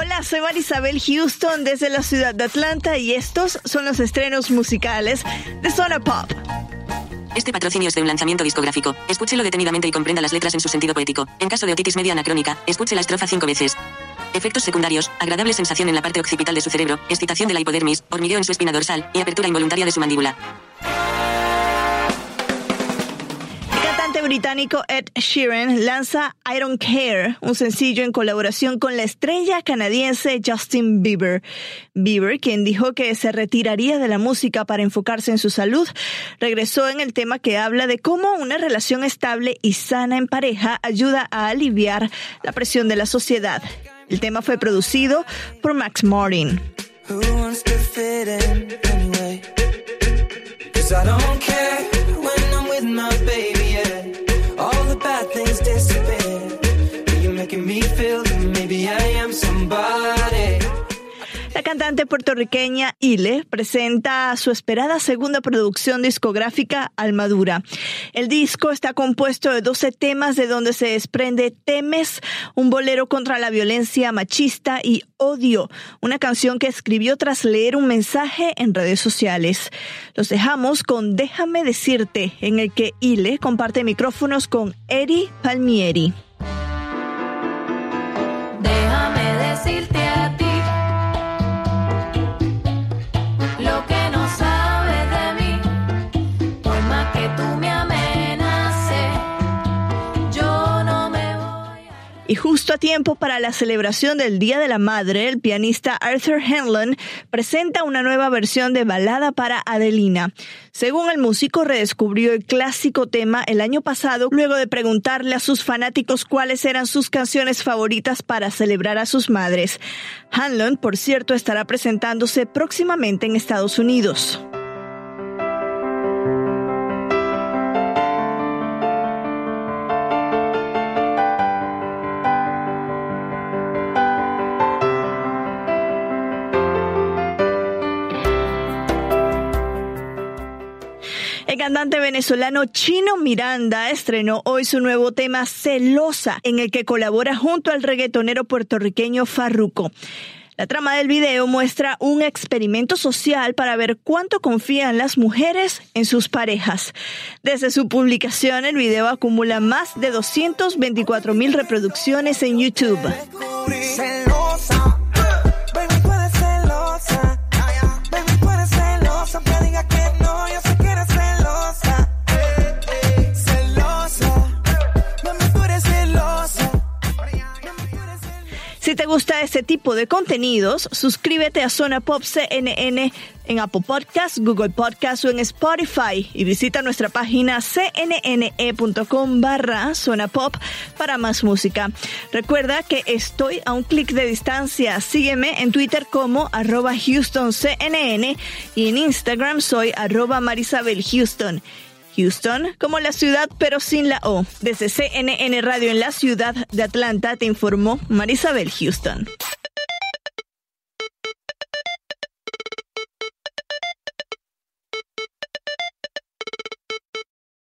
Hola, soy Marisabel Houston desde la ciudad de Atlanta y estos son los estrenos musicales de Zona Pop. Este patrocinio es de un lanzamiento discográfico. Escúchelo detenidamente y comprenda las letras en su sentido poético. En caso de otitis media anacrónica, escuche la estrofa cinco veces. Efectos secundarios, agradable sensación en la parte occipital de su cerebro, excitación de la hipodermis, hormigueo en su espina dorsal y apertura involuntaria de su mandíbula. Británico Ed Sheeran lanza I Don't Care, un sencillo en colaboración con la estrella canadiense Justin Bieber. Bieber, quien dijo que se retiraría de la música para enfocarse en su salud, regresó en el tema que habla de cómo una relación estable y sana en pareja ayuda a aliviar la presión de la sociedad. El tema fue producido por Max Martin. La cantante puertorriqueña Ile presenta su esperada segunda producción discográfica Almadura. El disco está compuesto de 12 temas de donde se desprende Temes, un bolero contra la violencia machista y Odio, una canción que escribió tras leer un mensaje en redes sociales. Los dejamos con Déjame decirte, en el que Ile comparte micrófonos con Eri Palmieri. till det Y justo a tiempo para la celebración del Día de la Madre, el pianista Arthur Hanlon presenta una nueva versión de Balada para Adelina. Según el músico, redescubrió el clásico tema el año pasado luego de preguntarle a sus fanáticos cuáles eran sus canciones favoritas para celebrar a sus madres. Hanlon, por cierto, estará presentándose próximamente en Estados Unidos. Cantante venezolano Chino Miranda estrenó hoy su nuevo tema Celosa, en el que colabora junto al reggaetonero puertorriqueño Farruco. La trama del video muestra un experimento social para ver cuánto confían las mujeres en sus parejas. Desde su publicación, el video acumula más de 224 mil reproducciones en YouTube. Si te gusta este tipo de contenidos, suscríbete a Zona Pop CNN en Apple Podcasts, Google Podcasts o en Spotify y visita nuestra página cnne.com barra Zona Pop para más música. Recuerda que estoy a un clic de distancia. Sígueme en Twitter como arroba HoustonCNN y en Instagram soy arroba Marisabel Houston. Houston, como la ciudad pero sin la O. Desde CNN Radio en la ciudad de Atlanta te informó Marisabel Houston.